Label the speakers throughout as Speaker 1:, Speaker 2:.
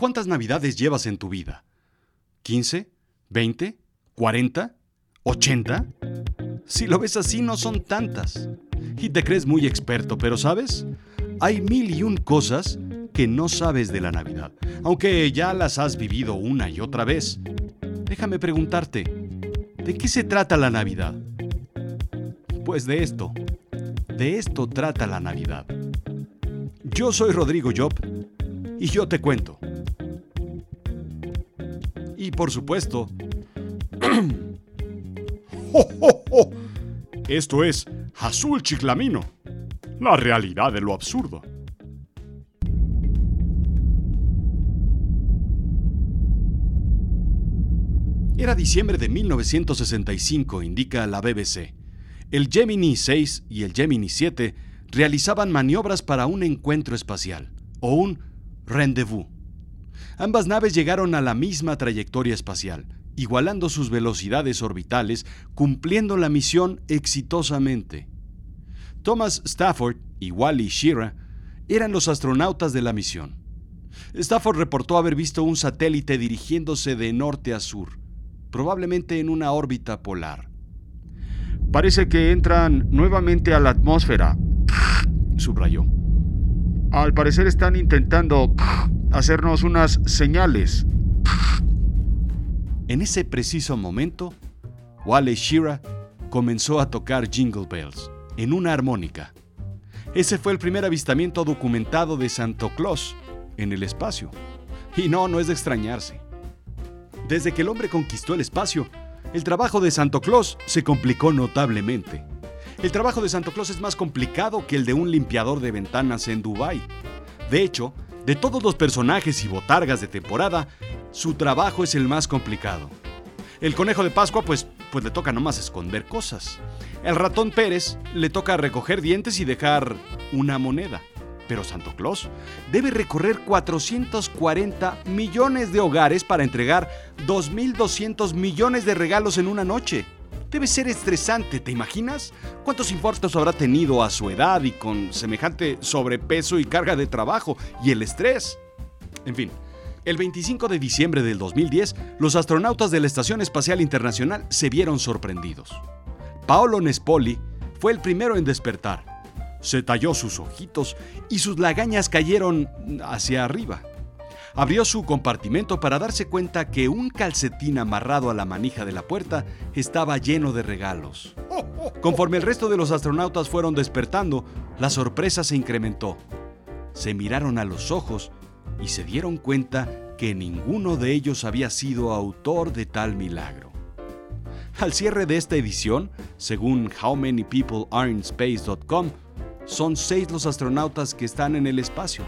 Speaker 1: ¿Cuántas navidades llevas en tu vida? ¿15? ¿20? ¿40? ¿80? Si lo ves así, no son tantas. Y te crees muy experto, pero ¿sabes? Hay mil y un cosas que no sabes de la Navidad, aunque ya las has vivido una y otra vez. Déjame preguntarte, ¿de qué se trata la Navidad? Pues de esto. De esto trata la Navidad. Yo soy Rodrigo Job y yo te cuento. Y por supuesto... Esto es Azul Chiclamino, la realidad de lo absurdo. Era diciembre de 1965, indica la BBC. El Gemini 6 y el Gemini 7 realizaban maniobras para un encuentro espacial, o un rendezvous. Ambas naves llegaron a la misma trayectoria espacial, igualando sus velocidades orbitales, cumpliendo la misión exitosamente. Thomas Stafford y Wally Schirra eran los astronautas de la misión. Stafford reportó haber visto un satélite dirigiéndose de norte a sur, probablemente en una órbita polar.
Speaker 2: Parece que entran nuevamente a la atmósfera, subrayó. Al parecer están intentando hacernos unas señales.
Speaker 1: En ese preciso momento, Wally Shira comenzó a tocar Jingle Bells en una armónica. Ese fue el primer avistamiento documentado de Santo Claus en el espacio. Y no, no es de extrañarse. Desde que el hombre conquistó el espacio, el trabajo de Santo Claus se complicó notablemente. El trabajo de Santo Claus es más complicado que el de un limpiador de ventanas en Dubái. De hecho, de todos los personajes y botargas de temporada, su trabajo es el más complicado. El conejo de Pascua, pues, pues le toca nomás esconder cosas. El ratón Pérez le toca recoger dientes y dejar una moneda. Pero Santo Claus debe recorrer 440 millones de hogares para entregar 2.200 millones de regalos en una noche. Debe ser estresante, ¿te imaginas? ¿Cuántos infartos habrá tenido a su edad y con semejante sobrepeso y carga de trabajo y el estrés? En fin, el 25 de diciembre del 2010, los astronautas de la Estación Espacial Internacional se vieron sorprendidos. Paolo Nespoli fue el primero en despertar se talló sus ojitos y sus lagañas cayeron hacia arriba. Abrió su compartimento para darse cuenta que un calcetín amarrado a la manija de la puerta estaba lleno de regalos. Conforme el resto de los astronautas fueron despertando, la sorpresa se incrementó. Se miraron a los ojos y se dieron cuenta que ninguno de ellos había sido autor de tal milagro. Al cierre de esta edición, según HowManyPeopleAreInSpace.com, son seis los astronautas que están en el espacio.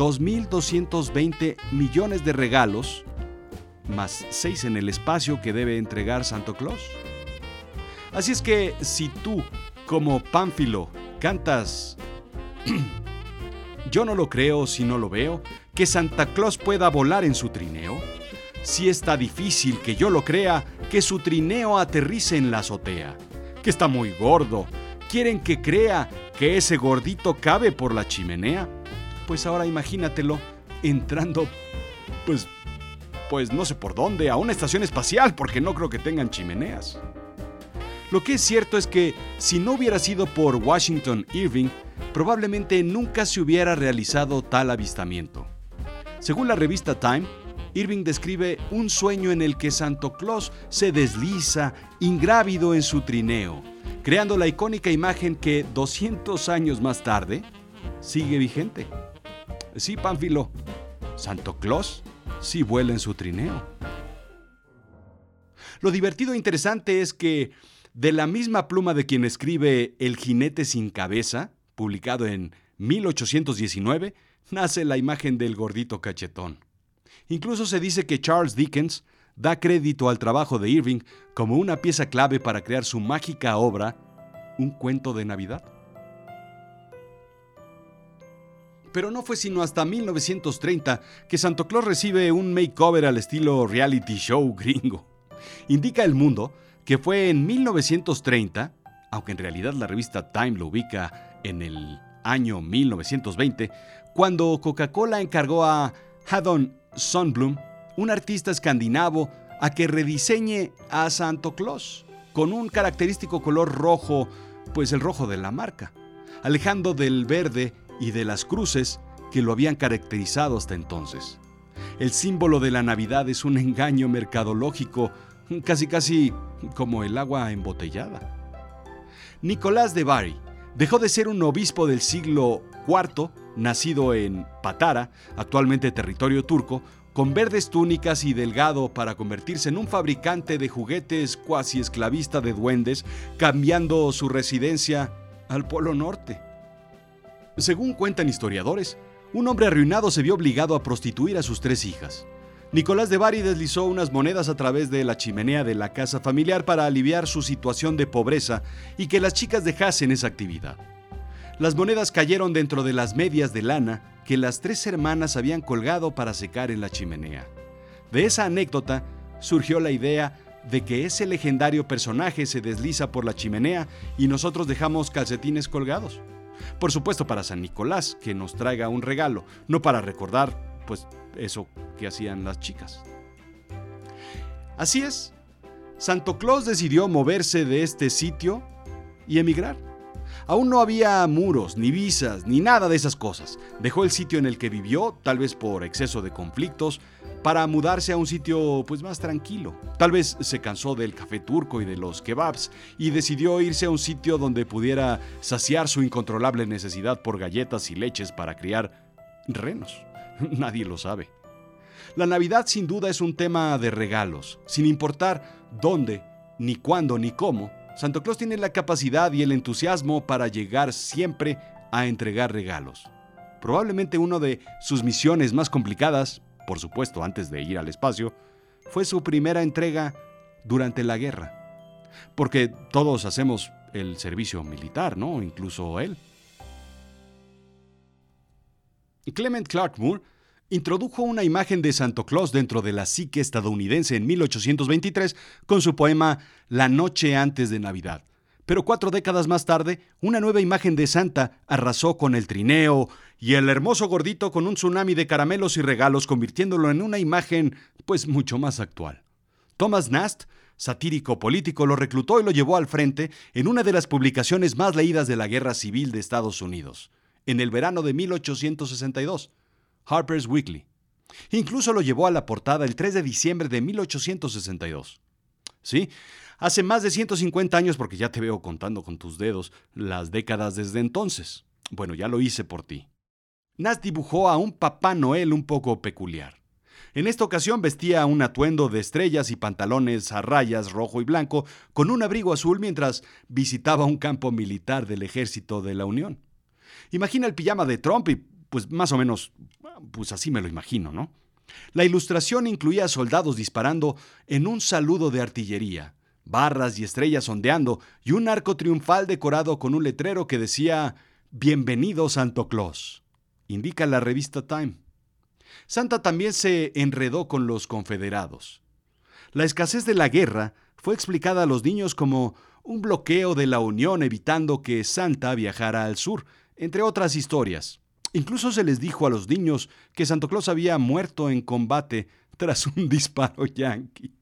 Speaker 1: 2.220 millones de regalos, más seis en el espacio que debe entregar Santo Claus. Así es que si tú, como Pánfilo, cantas, yo no lo creo si no lo veo, que Santa Claus pueda volar en su trineo, si está difícil que yo lo crea, que su trineo aterrice en la azotea, que está muy gordo, ¿Quieren que crea que ese gordito cabe por la chimenea? Pues ahora imagínatelo entrando, pues, pues no sé por dónde, a una estación espacial, porque no creo que tengan chimeneas. Lo que es cierto es que si no hubiera sido por Washington Irving, probablemente nunca se hubiera realizado tal avistamiento. Según la revista Time, Irving describe un sueño en el que Santo Claus se desliza ingrávido en su trineo creando la icónica imagen que 200 años más tarde sigue vigente. Sí, Pánfilo, Santo Claus sí vuela en su trineo. Lo divertido e interesante es que de la misma pluma de quien escribe El jinete sin cabeza, publicado en 1819, nace la imagen del gordito cachetón. Incluso se dice que Charles Dickens da crédito al trabajo de Irving como una pieza clave para crear su mágica obra, Un cuento de Navidad. Pero no fue sino hasta 1930 que Santo Claus recibe un makeover al estilo reality show gringo. Indica El Mundo que fue en 1930, aunque en realidad la revista Time lo ubica en el año 1920, cuando Coca-Cola encargó a Haddon Sundblom, un artista escandinavo, a que rediseñe a Santo Claus con un característico color rojo, pues el rojo de la marca, alejando del verde y de las cruces que lo habían caracterizado hasta entonces. El símbolo de la Navidad es un engaño mercadológico, casi casi como el agua embotellada. Nicolás de Bari dejó de ser un obispo del siglo IV, nacido en Patara, actualmente territorio turco, con verdes túnicas y delgado para convertirse en un fabricante de juguetes cuasi esclavista de duendes, cambiando su residencia al Polo Norte. Según cuentan historiadores, un hombre arruinado se vio obligado a prostituir a sus tres hijas. Nicolás de Bari deslizó unas monedas a través de la chimenea de la casa familiar para aliviar su situación de pobreza y que las chicas dejasen esa actividad. Las monedas cayeron dentro de las medias de lana que las tres hermanas habían colgado para secar en la chimenea. De esa anécdota surgió la idea de que ese legendario personaje se desliza por la chimenea y nosotros dejamos calcetines colgados. Por supuesto para San Nicolás, que nos traiga un regalo, no para recordar, pues, eso que hacían las chicas. Así es, Santo Claus decidió moverse de este sitio y emigrar. Aún no había muros, ni visas, ni nada de esas cosas. Dejó el sitio en el que vivió, tal vez por exceso de conflictos, para mudarse a un sitio pues más tranquilo. Tal vez se cansó del café turco y de los kebabs y decidió irse a un sitio donde pudiera saciar su incontrolable necesidad por galletas y leches para criar renos. Nadie lo sabe. La Navidad sin duda es un tema de regalos, sin importar dónde, ni cuándo, ni cómo. Santo Claus tiene la capacidad y el entusiasmo para llegar siempre a entregar regalos. Probablemente una de sus misiones más complicadas, por supuesto antes de ir al espacio, fue su primera entrega durante la guerra. Porque todos hacemos el servicio militar, ¿no? Incluso él. Clement Clark Moore introdujo una imagen de Santo Claus dentro de la psique estadounidense en 1823 con su poema La noche antes de Navidad. Pero cuatro décadas más tarde, una nueva imagen de Santa arrasó con el trineo y el hermoso gordito con un tsunami de caramelos y regalos, convirtiéndolo en una imagen pues mucho más actual. Thomas Nast, satírico político, lo reclutó y lo llevó al frente en una de las publicaciones más leídas de la Guerra Civil de Estados Unidos, en el verano de 1862. Harper's Weekly. Incluso lo llevó a la portada el 3 de diciembre de 1862. Sí, hace más de 150 años, porque ya te veo contando con tus dedos las décadas desde entonces. Bueno, ya lo hice por ti. Nas dibujó a un Papá Noel un poco peculiar. En esta ocasión vestía un atuendo de estrellas y pantalones a rayas rojo y blanco, con un abrigo azul mientras visitaba un campo militar del ejército de la Unión. Imagina el pijama de Trump y pues más o menos pues así me lo imagino, ¿no? La ilustración incluía soldados disparando en un saludo de artillería, barras y estrellas ondeando y un arco triunfal decorado con un letrero que decía Bienvenido Santo Claus, indica la revista Time. Santa también se enredó con los confederados. La escasez de la guerra fue explicada a los niños como un bloqueo de la Unión evitando que Santa viajara al sur, entre otras historias. Incluso se les dijo a los niños que Santo Claus había muerto en combate tras un disparo yanqui.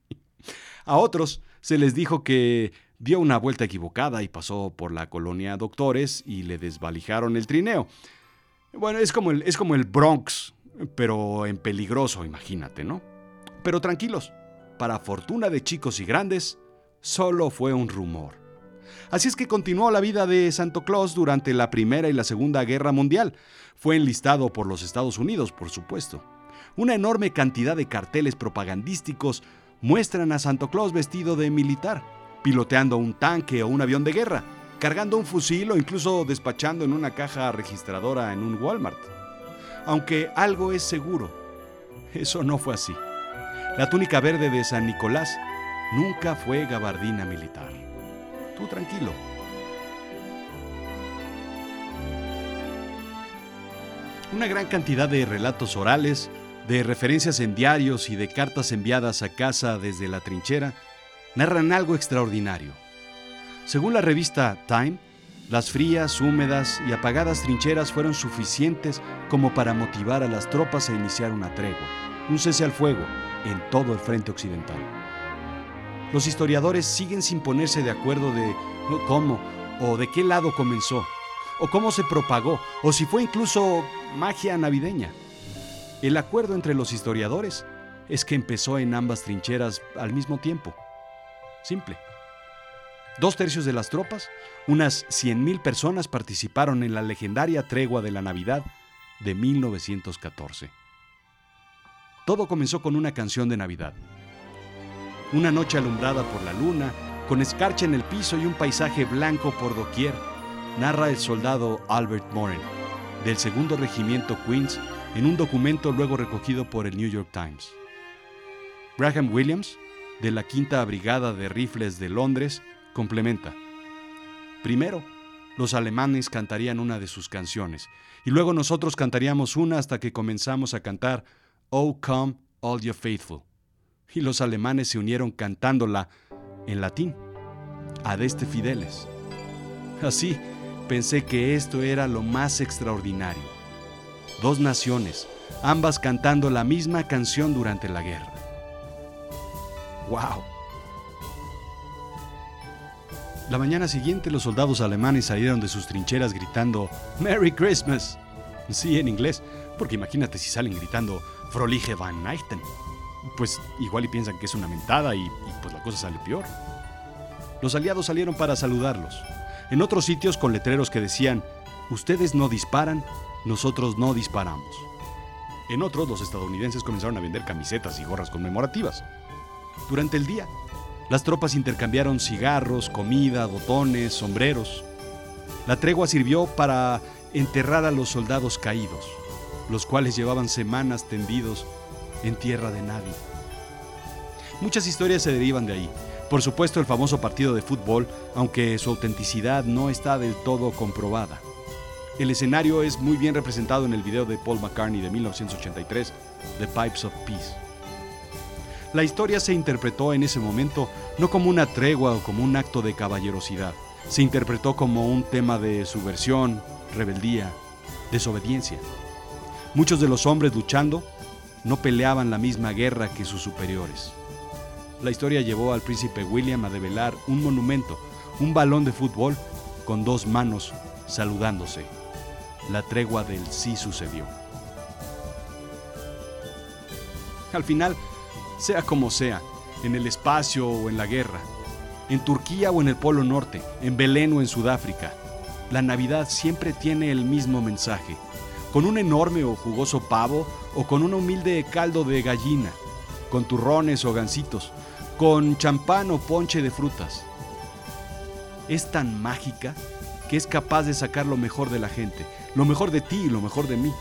Speaker 1: A otros se les dijo que dio una vuelta equivocada y pasó por la colonia Doctores y le desvalijaron el trineo. Bueno, es como el, es como el Bronx, pero en peligroso, imagínate, ¿no? Pero tranquilos, para fortuna de chicos y grandes, solo fue un rumor. Así es que continuó la vida de Santo Claus durante la Primera y la Segunda Guerra Mundial. Fue enlistado por los Estados Unidos, por supuesto. Una enorme cantidad de carteles propagandísticos muestran a Santo Claus vestido de militar, piloteando un tanque o un avión de guerra, cargando un fusil o incluso despachando en una caja registradora en un Walmart. Aunque algo es seguro, eso no fue así. La túnica verde de San Nicolás nunca fue gabardina militar. Tú tranquilo. Una gran cantidad de relatos orales, de referencias en diarios y de cartas enviadas a casa desde la trinchera narran algo extraordinario. Según la revista Time, Las frías, húmedas y apagadas trincheras fueron suficientes como para motivar a las tropas a iniciar una tregua, un cese al fuego en todo el frente occidental. Los historiadores siguen sin ponerse de acuerdo de cómo o de qué lado comenzó, o cómo se propagó, o si fue incluso magia navideña. El acuerdo entre los historiadores es que empezó en ambas trincheras al mismo tiempo. Simple. Dos tercios de las tropas, unas 100.000 personas participaron en la legendaria tregua de la Navidad de 1914. Todo comenzó con una canción de Navidad. Una noche alumbrada por la luna, con escarcha en el piso y un paisaje blanco por doquier, narra el soldado Albert Moren, del segundo regimiento Queens, en un documento luego recogido por el New York Times. Graham Williams, de la Quinta Brigada de Rifles de Londres, complementa. Primero, los alemanes cantarían una de sus canciones, y luego nosotros cantaríamos una hasta que comenzamos a cantar Oh Come All You Faithful. Y los alemanes se unieron cantándola en latín, Adeste Fideles. Así, pensé que esto era lo más extraordinario. Dos naciones, ambas cantando la misma canción durante la guerra. ¡Wow! La mañana siguiente los soldados alemanes salieron de sus trincheras gritando Merry Christmas. Sí, en inglés, porque imagínate si salen gritando Frolige van. Pues igual y piensan que es una mentada y, pues la cosa sale peor. Los aliados salieron para saludarlos. En otros sitios con letreros que decían, ustedes no disparan, nosotros no disparamos. En otros los estadounidenses comenzaron a vender camisetas y gorras conmemorativas. Durante el día, las tropas intercambiaron cigarros, comida, botones, sombreros. La tregua sirvió para enterrar a los soldados caídos, los cuales llevaban semanas tendidos en tierra de nadie. Muchas historias se derivan de ahí. Por supuesto, el famoso partido de fútbol, aunque su autenticidad no está del todo comprobada. El escenario es muy bien representado en el video de Paul McCartney de 1983, The Pipes of Peace. La historia se interpretó en ese momento no como una tregua o como un acto de caballerosidad, se interpretó como un tema de subversión, rebeldía, desobediencia. Muchos de los hombres luchando no peleaban la misma guerra que sus superiores. La historia llevó al príncipe William a develar un monumento, un balón de fútbol con dos manos saludándose. La tregua del sí sucedió. Al final, sea como sea, en el espacio o en la guerra, en Turquía o en el Polo Norte, en Belén o en Sudáfrica. La Navidad siempre tiene el mismo mensaje, con un enorme o jugoso pavo o con un humilde caldo de gallina, con turrones o gancitos, con champán o ponche de frutas. Es tan mágica que es capaz de sacar lo mejor de la gente, lo mejor de ti y lo mejor de mí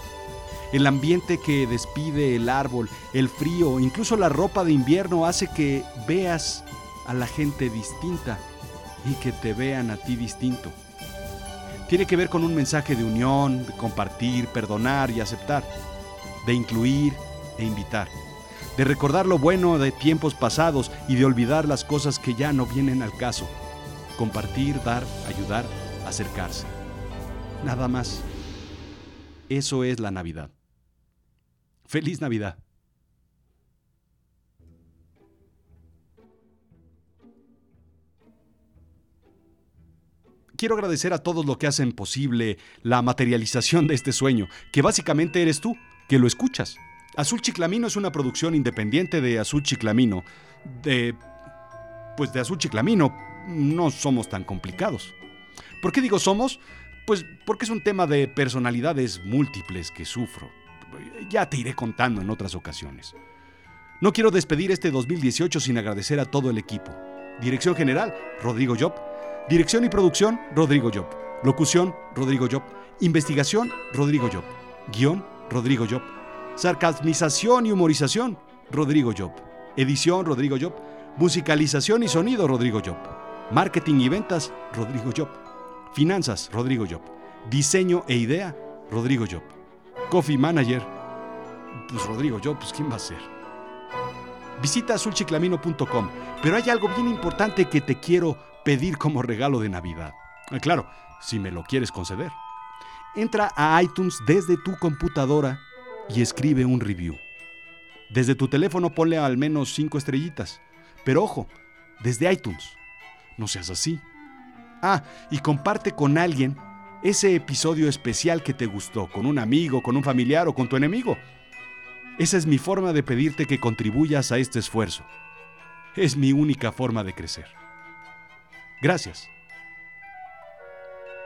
Speaker 1: el ambiente que despide el árbol, el frío, incluso la ropa de invierno hace que veas a la gente distinta y que te vean a ti distinto. Tiene que ver con un mensaje de unión, de compartir, perdonar y aceptar, de incluir e invitar, de recordar lo bueno de tiempos pasados y de olvidar las cosas que ya no vienen al caso. Compartir, dar, ayudar, acercarse. Nada más. Eso es la Navidad. Feliz Navidad. Quiero agradecer a todos los que hacen posible la materialización de este sueño, que básicamente eres tú, que lo escuchas. Azul Chiclamino es una producción independiente de Azul Chiclamino. De. Pues de Azul Chiclamino no somos tan complicados. ¿Por qué digo somos? Pues porque es un tema de personalidades múltiples que sufro ya te iré contando en otras ocasiones. No quiero despedir este 2018 sin agradecer a todo el equipo. Dirección General, Rodrigo Job. Dirección y producción, Rodrigo Job. Locución, Rodrigo Job. Investigación, Rodrigo Job. Guión, Rodrigo Job. Sarcasmización y humorización, Rodrigo Job. Edición, Rodrigo Job. Musicalización y sonido, Rodrigo Job. Marketing y ventas, Rodrigo Job. Finanzas, Rodrigo Job. Diseño e idea, Rodrigo Job. Coffee Manager. Pues Rodrigo, yo, pues ¿quién va a ser? Visita azulchiclamino.com, pero hay algo bien importante que te quiero pedir como regalo de Navidad. Ah, claro, si me lo quieres conceder. Entra a iTunes desde tu computadora y escribe un review. Desde tu teléfono ponle al menos 5 estrellitas. Pero ojo, desde iTunes. No seas así. Ah, y comparte con alguien ese episodio especial que te gustó, con un amigo, con un familiar o con tu enemigo. Esa es mi forma de pedirte que contribuyas a este esfuerzo. Es mi única forma de crecer. Gracias.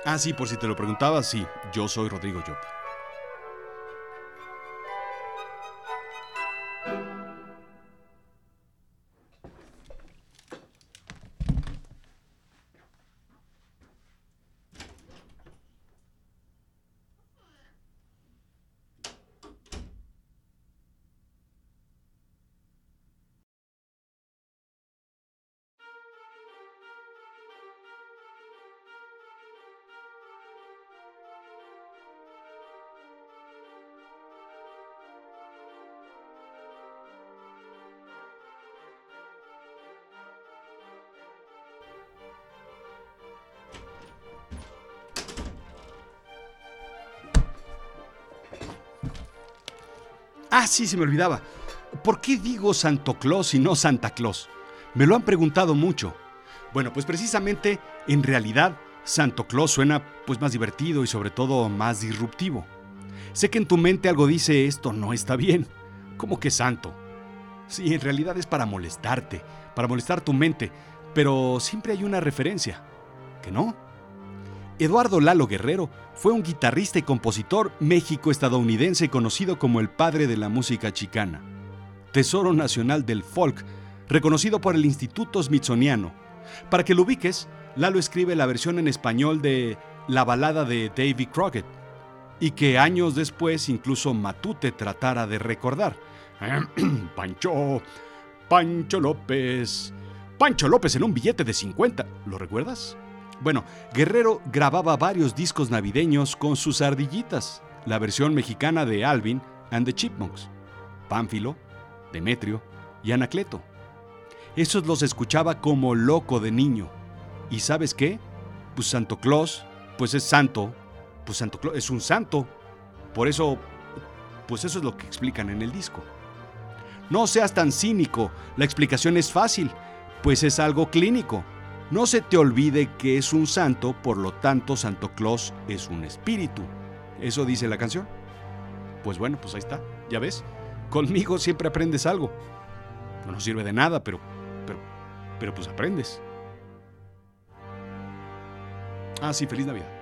Speaker 1: Ah, sí, por si te lo preguntabas, sí, yo soy Rodrigo Llopi. Ah, sí, se me olvidaba. ¿Por qué digo Santo Claus y no Santa Claus? Me lo han preguntado mucho. Bueno, pues precisamente, en realidad, Santo Claus suena pues más divertido y sobre todo más disruptivo. Sé que en tu mente algo dice esto no está bien. ¿Cómo que santo? Sí, en realidad es para molestarte, para molestar tu mente, pero siempre hay una referencia. ¿Que no? Eduardo Lalo Guerrero fue un guitarrista y compositor méxico-estadounidense conocido como el padre de la música chicana. Tesoro Nacional del Folk, reconocido por el Instituto Smithsoniano. Para que lo ubiques, Lalo escribe la versión en español de La balada de Davy Crockett, y que años después incluso Matute tratara de recordar. Pancho, Pancho López, Pancho López en un billete de 50, ¿lo recuerdas? Bueno, Guerrero grababa varios discos navideños con sus ardillitas, la versión mexicana de Alvin and the Chipmunks, Pánfilo, Demetrio y Anacleto. Esos los escuchaba como loco de niño. ¿Y sabes qué? Pues Santo Claus, pues es santo, pues Santo Claus es un santo. Por eso, pues eso es lo que explican en el disco. No seas tan cínico, la explicación es fácil, pues es algo clínico. No se te olvide que es un santo, por lo tanto Santo Claus es un espíritu. ¿Eso dice la canción? Pues bueno, pues ahí está, ya ves. Conmigo siempre aprendes algo. No nos sirve de nada, pero, pero, pero pues aprendes. Ah, sí, feliz Navidad.